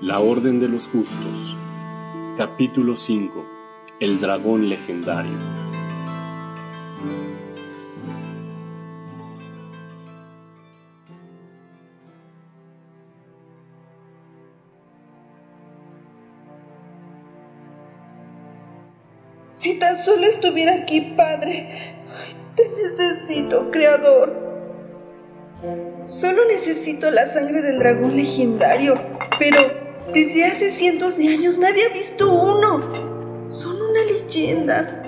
La Orden de los Justos Capítulo 5 El Dragón Legendario Si tan solo estuviera aquí, Padre. te necesito, Creador. Solo necesito la sangre del dragón legendario, pero desde hace cientos de años nadie ha visto uno. Son una leyenda.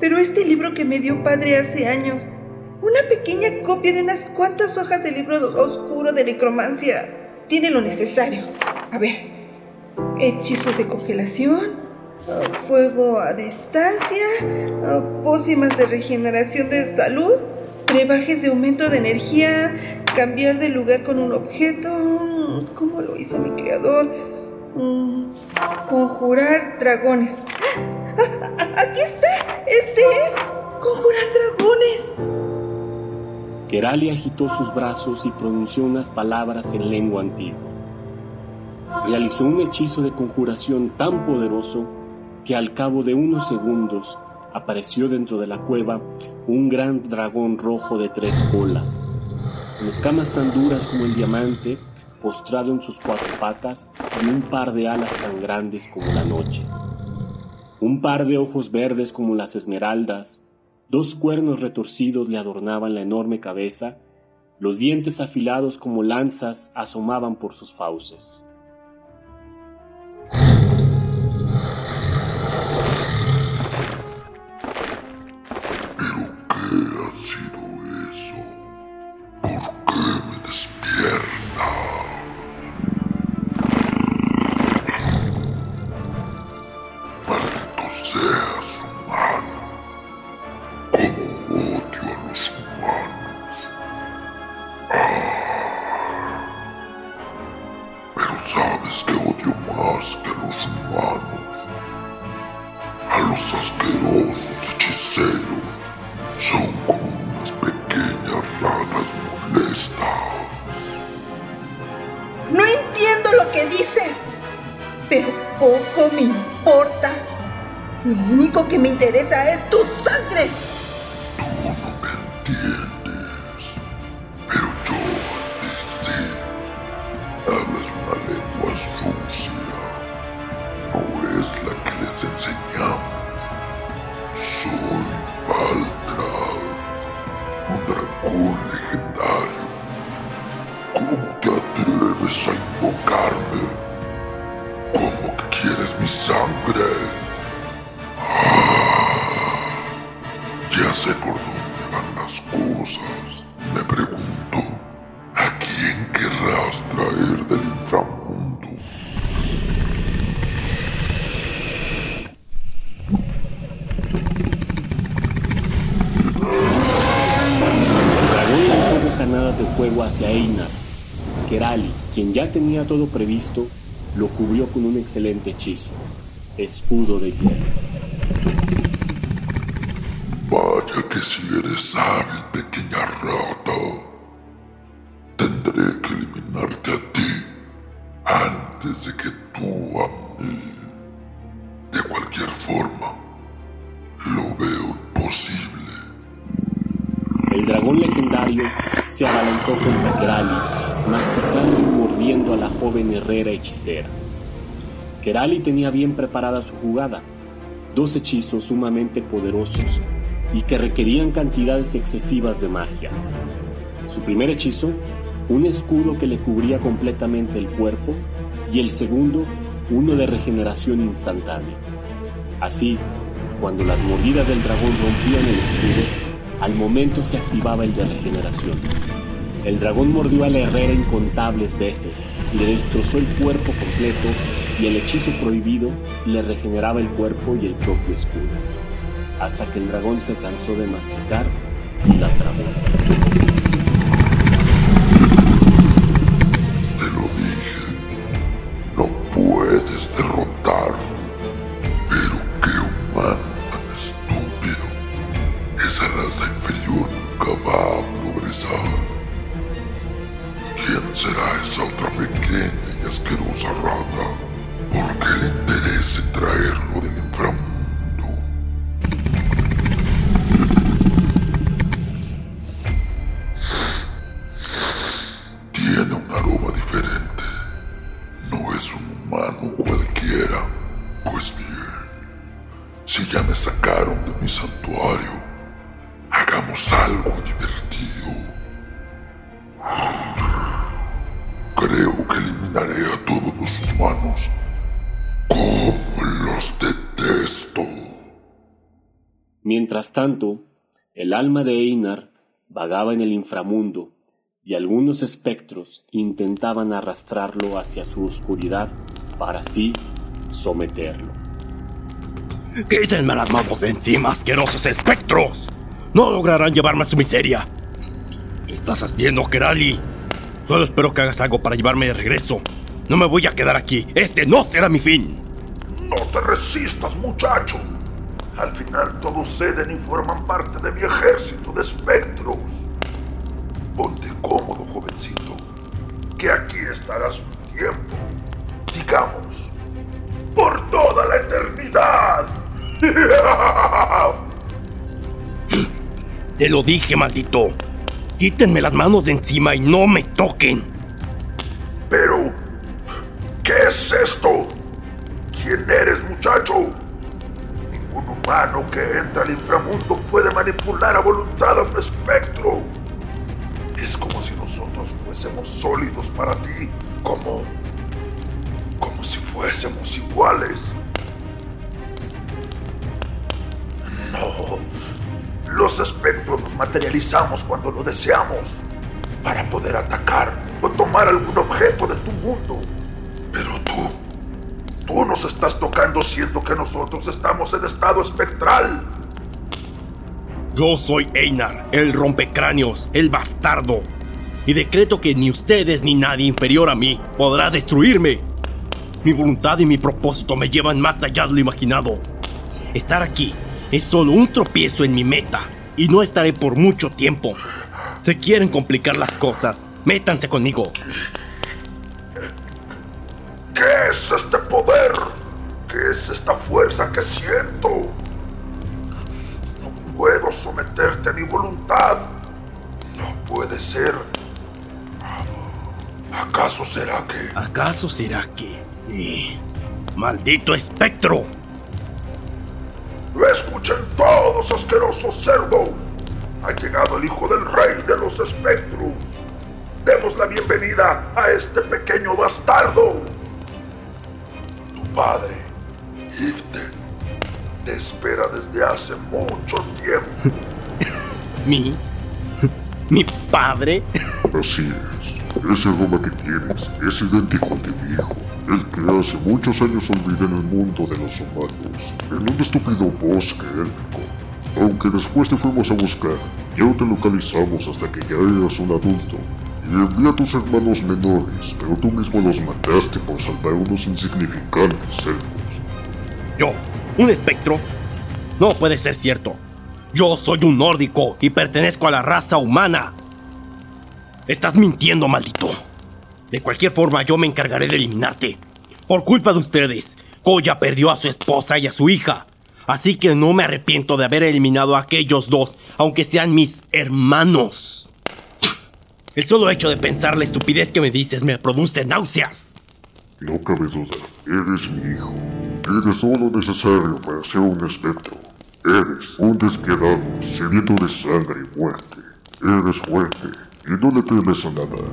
Pero este libro que me dio padre hace años, una pequeña copia de unas cuantas hojas del libro oscuro de necromancia, tiene lo necesario. A ver, hechizos de congelación, fuego a distancia, pócimas de regeneración de salud, brebajes de aumento de energía, cambiar de lugar con un objeto. ¿Cómo lo hizo mi creador? Mm, conjurar dragones. ¡Aquí está! ¡Este es! ¡Conjurar dragones! Kerali agitó sus brazos y pronunció unas palabras en lengua antigua. Realizó un hechizo de conjuración tan poderoso que al cabo de unos segundos apareció dentro de la cueva un gran dragón rojo de tres colas con escamas tan duras como el diamante, postrado en sus cuatro patas y un par de alas tan grandes como la noche. Un par de ojos verdes como las esmeraldas, dos cuernos retorcidos le adornaban la enorme cabeza, los dientes afilados como lanzas asomaban por sus fauces. Sabes la que quien ya tenía todo previsto, lo cubrió con un excelente hechizo, escudo de hielo. Vaya que si eres hábil, pequeña rata. Tendré que eliminarte a ti antes de que tú a mí. De cualquier forma, lo veo imposible. El dragón legendario se abalanzó contra Kerali, masticando y mordiendo a la joven herrera hechicera. Kerali tenía bien preparada su jugada, dos hechizos sumamente poderosos y que requerían cantidades excesivas de magia. Su primer hechizo, un escudo que le cubría completamente el cuerpo, y el segundo, uno de regeneración instantánea. Así, cuando las mordidas del dragón rompían el escudo, al momento se activaba el de regeneración. El dragón mordió a la herrera incontables veces, le destrozó el cuerpo completo y el hechizo prohibido le regeneraba el cuerpo y el propio escudo, hasta que el dragón se cansó de masticar y la trabó. esa raza inferior nunca va a progresar. ¿Quién será esa otra pequeña y asquerosa rata? ¿Por qué le interesa traerlo del inframundo? Mientras tanto, el alma de Einar vagaba en el inframundo y algunos espectros intentaban arrastrarlo hacia su oscuridad para así someterlo. ¡Quítenme las manos de encima, asquerosos espectros! No lograrán llevarme a su miseria. ¿Qué estás haciendo, Kerali? Solo espero que hagas algo para llevarme de regreso. No me voy a quedar aquí. Este no será mi fin. No te resistas, muchacho. Al final todos ceden y forman parte de mi ejército de espectros. Ponte cómodo, jovencito, que aquí estarás un tiempo, digamos, por toda la eternidad. Te lo dije, maldito. Quítenme las manos de encima y no me toquen. Pero, ¿qué es esto? ¿Quién eres, muchacho? Humano que entra al inframundo puede manipular a voluntad a un espectro. Es como si nosotros fuésemos sólidos para ti, como. como si fuésemos iguales. No. Los espectros nos materializamos cuando lo deseamos, para poder atacar o tomar algún objeto de tu mundo. Tú nos estás tocando siendo que nosotros estamos en estado espectral. Yo soy Einar, el rompecráneos, el bastardo. Y decreto que ni ustedes ni nadie inferior a mí podrá destruirme. Mi voluntad y mi propósito me llevan más allá de lo imaginado. Estar aquí es solo un tropiezo en mi meta y no estaré por mucho tiempo. Se quieren complicar las cosas, métanse conmigo. ¿Qué es este poder? ¿Qué es esta fuerza que siento? No puedo someterte a mi voluntad. No puede ser. ¿Acaso será que... ¿Acaso será que... Eh, ¡Maldito espectro! Escuchen todos, asquerosos cerdos. Ha llegado el hijo del rey de los espectros. Demos la bienvenida a este pequeño bastardo. Padre, Iften, te espera desde hace mucho tiempo. ¿Mi? ¿Mi padre? Así es. Ese aroma que tienes es idéntico al de mi hijo. El que hace muchos años olvidé en el mundo de los humanos, en un estúpido bosque élfico. Aunque después te fuimos a buscar, ya te localizamos hasta que ya eras un adulto. Y envié a tus hermanos menores, pero tú mismo los mataste por salvar unos insignificantes elfos. ¿Yo? ¿Un espectro? No puede ser cierto. Yo soy un nórdico y pertenezco a la raza humana. Estás mintiendo, maldito. De cualquier forma, yo me encargaré de eliminarte. Por culpa de ustedes, Koya perdió a su esposa y a su hija. Así que no me arrepiento de haber eliminado a aquellos dos, aunque sean mis hermanos. El solo hecho de pensar la estupidez que me dices me produce náuseas. No cabe duda, eres mi hijo. Tienes todo lo necesario para ser un espectro. Eres un despiadado, sediento de sangre y muerte. Eres fuerte y no le temes a nada.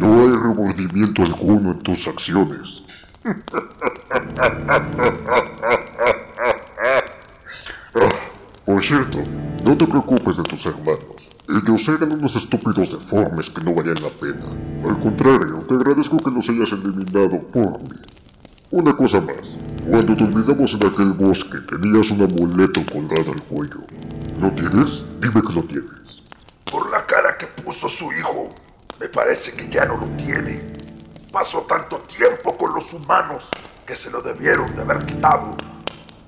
No hay remordimiento alguno en tus acciones. Ah, por cierto, no te preocupes de tus hermanos. Ellos eran unos estúpidos deformes que no valían la pena. Al contrario, te agradezco que los hayas eliminado por mí. Una cosa más. Cuando te olvidamos en aquel bosque, tenías un amuleto colgado al cuello. ¿Lo tienes? Dime que lo tienes. Por la cara que puso su hijo, me parece que ya no lo tiene. Pasó tanto tiempo con los humanos que se lo debieron de haber quitado.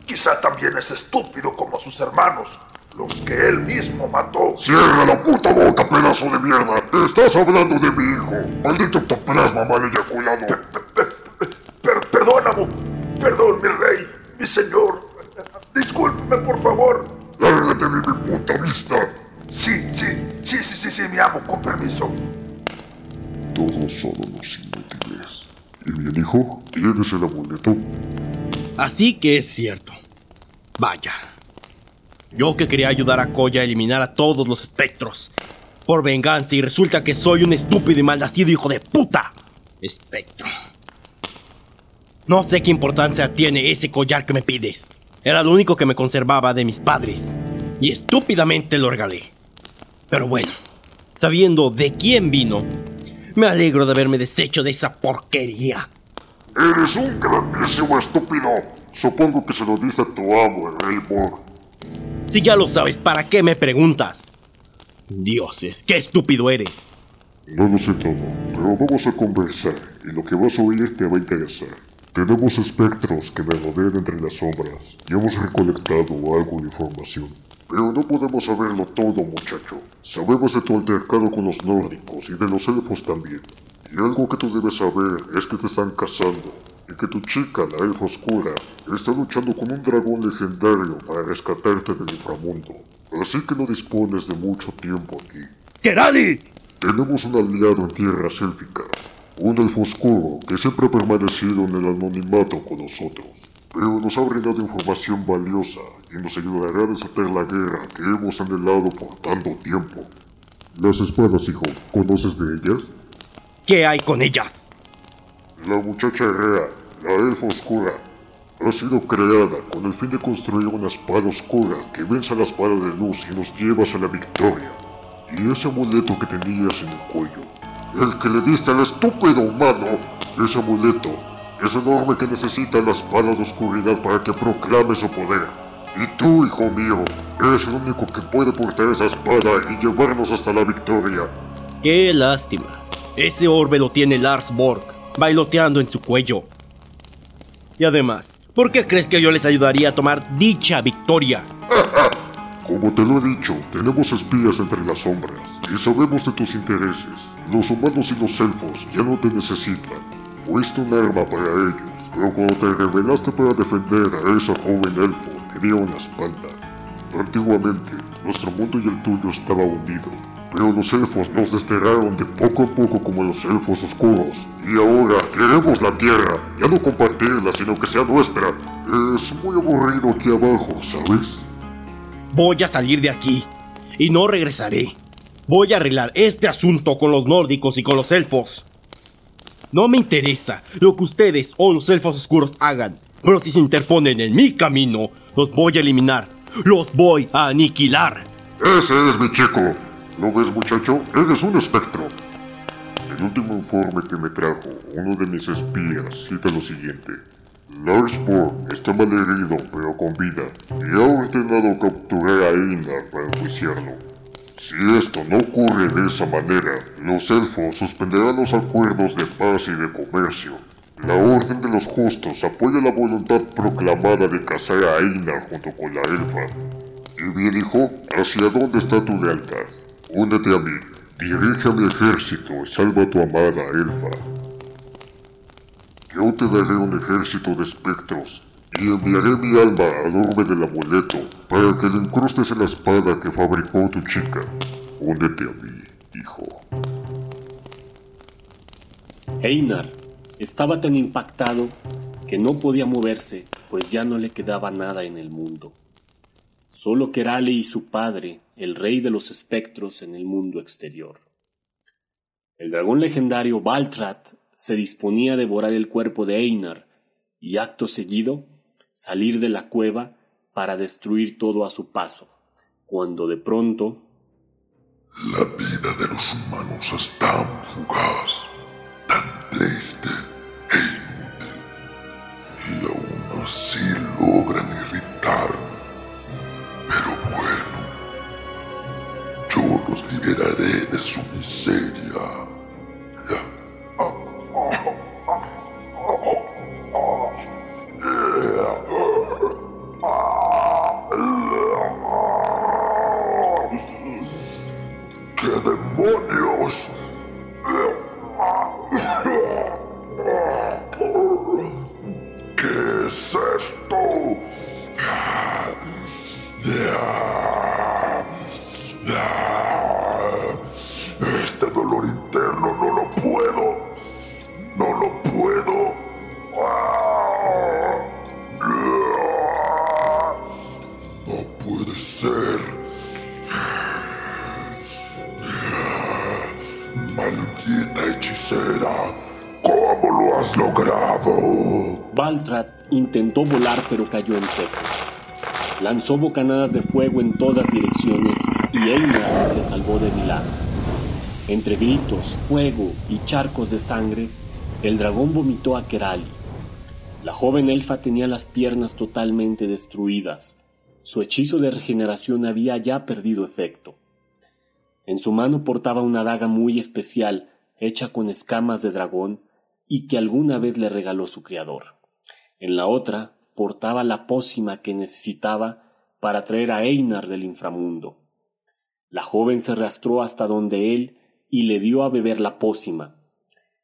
Quizá también es estúpido como sus hermanos los que él mismo mató. ¡Cierra la puta boca, pedazo de mierda! ¡Estás hablando de mi hijo! ¡Maldito ectoplasma mal eyaculado! Per perdón, amo. Perdón, mi rey, mi señor. Discúlpeme, por favor. ¡Lárgate de mi puta vista! Sí, sí, sí, sí, sí, sí, mi amo, con permiso. Todos son unos inútiles. ¿Y bien, hijo? ¿Tienes el amuleto? Así que es cierto. Vaya. Yo que quería ayudar a Koya a eliminar a todos los espectros. Por venganza y resulta que soy un estúpido y malnacido hijo de puta. Espectro. No sé qué importancia tiene ese collar que me pides. Era lo único que me conservaba de mis padres. Y estúpidamente lo regalé. Pero bueno, sabiendo de quién vino, me alegro de haberme deshecho de esa porquería. ¡Eres un grandísimo estúpido! Supongo que se lo dice a tu amo, el Borg. Si ya lo sabes, ¿para qué me preguntas? Dioses, qué estúpido eres. No lo sé todo, pero vamos a conversar y lo que vas a oír te va a interesar. Tenemos espectros que me rodean entre las sombras y hemos recolectado algo de información. Pero no podemos saberlo todo, muchacho. Sabemos de tu altercado con los nórdicos y de los elfos también. Y algo que tú debes saber es que te están cazando y que tu chica, la elfa oscura, está luchando con un dragón legendario para rescatarte del inframundo. Así que no dispones de mucho tiempo aquí. ¡Kerali! Tenemos un aliado en tierras élficas, un elfo oscuro que siempre ha permanecido en el anonimato con nosotros, pero nos ha brindado información valiosa y nos ayudará a desatar la guerra que hemos anhelado por tanto tiempo. Las espadas, hijo, ¿conoces de ellas? ¿Qué hay con ellas? La muchacha Rea, la elfa oscura, ha sido creada con el fin de construir una espada oscura que venza la espada de luz y nos lleva hacia la victoria. Y ese amuleto que tenías en el cuello, el que le diste al estúpido humano, ese amuleto es enorme que necesita la espada de oscuridad para que proclame su poder. Y tú, hijo mío, eres el único que puede portar esa espada y llevarnos hasta la victoria. Qué lástima. Ese orbe lo tiene Lars Borg, bailoteando en su cuello. Y además, ¿por qué crees que yo les ayudaría a tomar dicha victoria? Como te lo he dicho, tenemos espías entre las sombras y sabemos de tus intereses. Los humanos y los elfos ya no te necesitan. Fuiste un arma para ellos, pero cuando te revelaste para defender a esa joven elfo, te dieron la espalda. Antiguamente, nuestro mundo y el tuyo estaba unido, pero los elfos nos desterraron de poco a poco como los elfos oscuros. Y ahora queremos la tierra, ya no compartirla, sino que sea nuestra. Es muy aburrido aquí abajo, ¿sabes? Voy a salir de aquí y no regresaré. Voy a arreglar este asunto con los nórdicos y con los elfos. No me interesa lo que ustedes o los elfos oscuros hagan, pero si se interponen en mi camino, los voy a eliminar. Los voy a aniquilar. Ese es mi chico. ¿Lo ves, muchacho? Eres un espectro. El último informe que me trajo uno de mis espías cita lo siguiente. Lars Borg está mal herido, pero con vida, y ha ordenado capturar a Einar para enjuiciarlo. Si esto no ocurre de esa manera, los elfos suspenderán los acuerdos de paz y de comercio. La Orden de los Justos apoya la voluntad proclamada de casar a Einar junto con la elfa. Y bien, hijo, ¿hacia dónde está tu lealtad? Únete a mí, dirige a mi ejército y salva a tu amada elfa. Yo te daré un ejército de espectros y enviaré mi alma al orbe del amuleto para que le incrustes en la espada que fabricó tu chica. Únete a mí, hijo. Einar estaba tan impactado que no podía moverse, pues ya no le quedaba nada en el mundo. Solo Kerale y su padre, el rey de los espectros en el mundo exterior. El dragón legendario Baltrat se disponía a devorar el cuerpo de Einar y acto seguido salir de la cueva para destruir todo a su paso, cuando de pronto... La vida de los humanos es tan fugaz, tan triste e inútil, y aún así logran irritarme. los liberaré de su miseria. ¡Qué demonios! Intentó volar pero cayó en seco. Lanzó bocanadas de fuego en todas direcciones y Einar se salvó de milagro. Entre gritos, fuego y charcos de sangre, el dragón vomitó a Kerali. La joven elfa tenía las piernas totalmente destruidas. Su hechizo de regeneración había ya perdido efecto. En su mano portaba una daga muy especial, hecha con escamas de dragón, y que alguna vez le regaló su criador. En la otra portaba la pócima que necesitaba para traer a Einar del inframundo. La joven se arrastró hasta donde él y le dio a beber la pócima.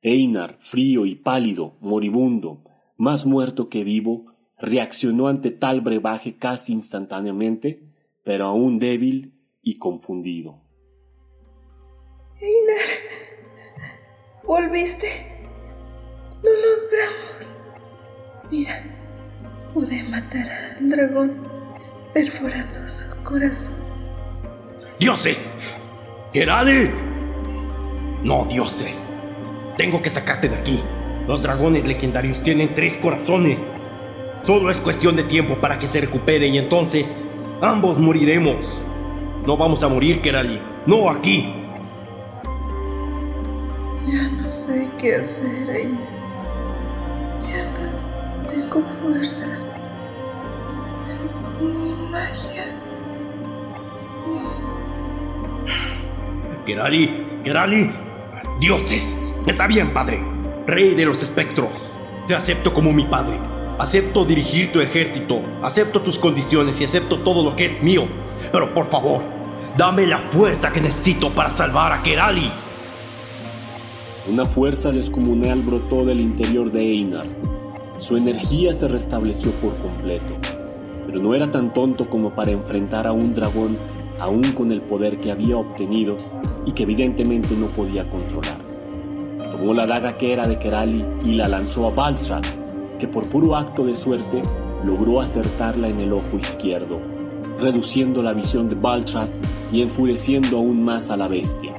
Einar, frío y pálido, moribundo, más muerto que vivo, reaccionó ante tal brebaje casi instantáneamente, pero aún débil y confundido. Einar, volviste. Lo logramos. Mira, pude matar al dragón perforando su corazón. ¡Dioses! ¡Gerale! No, dioses. Tengo que sacarte de aquí. Los dragones legendarios tienen tres corazones. Solo es cuestión de tiempo para que se recupere y entonces ambos moriremos. No vamos a morir, Kerali. No aquí. Ya no sé qué hacer, Einar. Fuerzas. Ni magia. Kerali, Kerali. Dioses. Está bien, padre. Rey de los espectros. Te acepto como mi padre. Acepto dirigir tu ejército. Acepto tus condiciones y acepto todo lo que es mío. Pero por favor, dame la fuerza que necesito para salvar a Kerali. Una fuerza descomunal brotó del interior de Einar. Su energía se restableció por completo, pero no era tan tonto como para enfrentar a un dragón aún con el poder que había obtenido y que evidentemente no podía controlar. Tomó la daga que era de Kerali y la lanzó a Baltrat, que por puro acto de suerte logró acertarla en el ojo izquierdo, reduciendo la visión de Baltrat y enfureciendo aún más a la bestia.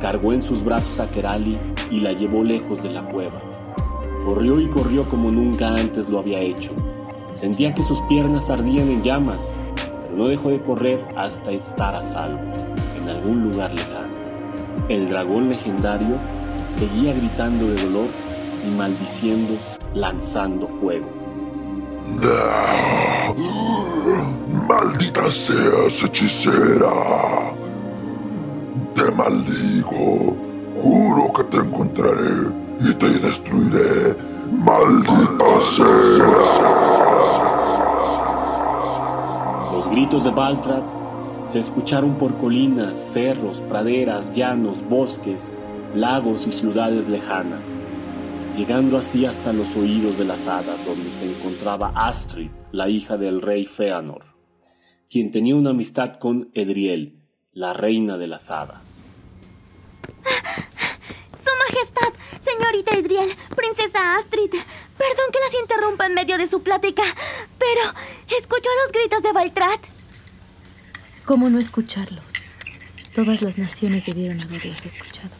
Cargó en sus brazos a Kerali y la llevó lejos de la cueva. Corrió y corrió como nunca antes lo había hecho. Sentía que sus piernas ardían en llamas, pero no dejó de correr hasta estar a salvo, en algún lugar lejano. El dragón legendario seguía gritando de dolor y maldiciendo, lanzando fuego. Maldita seas, hechicera. Te maldigo. Juro que te encontraré y te destruiré. Maldita seas. Los gritos de Baltrat se escucharon por colinas, cerros, praderas, llanos, bosques, lagos y ciudades lejanas, llegando así hasta los oídos de las hadas donde se encontraba Astrid, la hija del rey Feanor, quien tenía una amistad con Edriel, la reina de las hadas. Señorita Edriel, princesa Astrid, perdón que las interrumpa en medio de su plática, pero ¿escuchó los gritos de Baltrat? ¿Cómo no escucharlos? Todas las naciones debieron haberlos escuchado.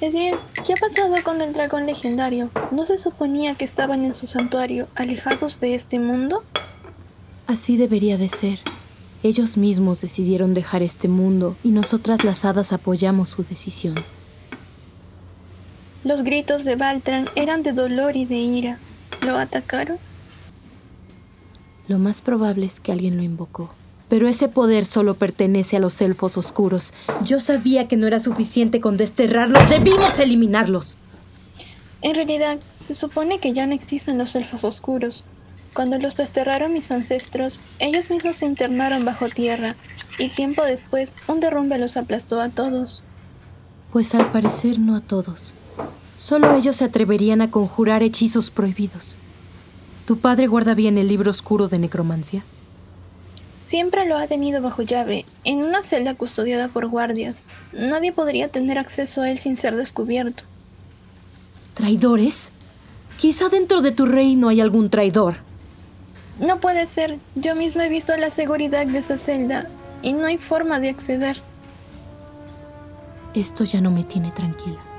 Edriel, ¿qué ha pasado con el dragón legendario? ¿No se suponía que estaban en su santuario, alejados de este mundo? Así debería de ser. Ellos mismos decidieron dejar este mundo y nosotras las hadas apoyamos su decisión. Los gritos de Baltran eran de dolor y de ira. ¿Lo atacaron? Lo más probable es que alguien lo invocó. Pero ese poder solo pertenece a los elfos oscuros. Yo sabía que no era suficiente con desterrarlos. Debimos eliminarlos. En realidad, se supone que ya no existen los elfos oscuros. Cuando los desterraron mis ancestros, ellos mismos se internaron bajo tierra, y tiempo después un derrumbe los aplastó a todos. Pues al parecer no a todos. Solo ellos se atreverían a conjurar hechizos prohibidos. ¿Tu padre guarda bien el libro oscuro de necromancia? Siempre lo ha tenido bajo llave, en una celda custodiada por guardias. Nadie podría tener acceso a él sin ser descubierto. ¿Traidores? Quizá dentro de tu reino hay algún traidor. No puede ser. Yo misma he visto la seguridad de esa celda y no hay forma de acceder. Esto ya no me tiene tranquila.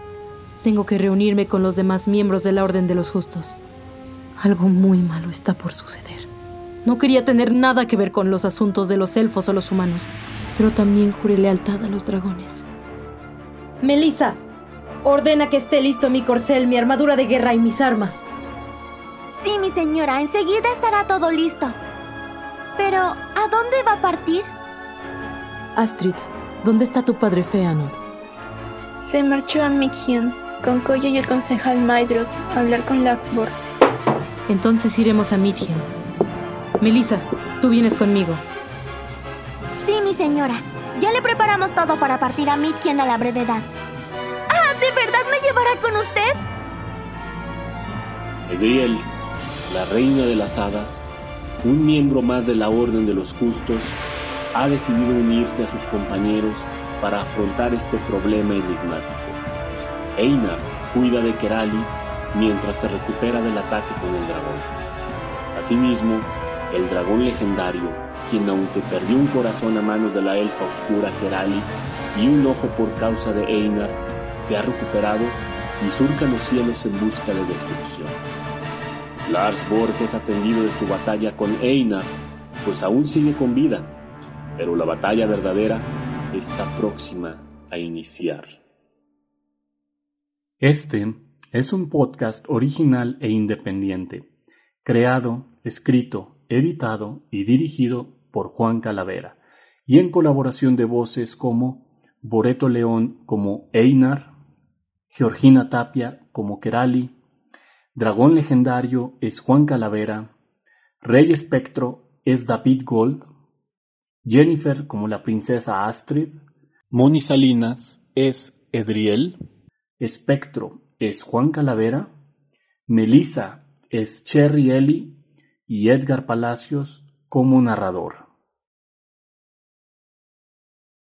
Tengo que reunirme con los demás miembros de la Orden de los Justos. Algo muy malo está por suceder. No quería tener nada que ver con los asuntos de los elfos o los humanos, pero también juré lealtad a los dragones. Melissa, ordena que esté listo mi corcel, mi armadura de guerra y mis armas. Sí, mi señora, enseguida estará todo listo. Pero, ¿a dónde va a partir? Astrid, ¿dónde está tu padre Feanor? Se marchó a Mikian con Koya y el concejal Maidros a hablar con Laxborg. Entonces iremos a Midgen. Melissa, tú vienes conmigo. Sí, mi señora. Ya le preparamos todo para partir a Midgen a la brevedad. ¡Ah! ¿De verdad me llevará con usted? Edriel, la reina de las hadas, un miembro más de la Orden de los Justos, ha decidido unirse a sus compañeros para afrontar este problema enigmático. Einar cuida de Kerali mientras se recupera del ataque con el dragón. Asimismo, el dragón legendario, quien aunque perdió un corazón a manos de la elfa oscura Kerali y un ojo por causa de Einar, se ha recuperado y surca los cielos en busca de destrucción. Lars Borges ha atendido de su batalla con Einar, pues aún sigue con vida, pero la batalla verdadera está próxima a iniciar. Este es un podcast original e independiente, creado, escrito, editado y dirigido por Juan Calavera, y en colaboración de voces como Boreto León como Einar, Georgina Tapia como Kerali, Dragón Legendario es Juan Calavera, Rey Espectro es David Gold, Jennifer como la princesa Astrid, Moni Salinas es Edriel, Espectro es Juan Calavera, Melissa es Cherry Ellie y Edgar Palacios como narrador.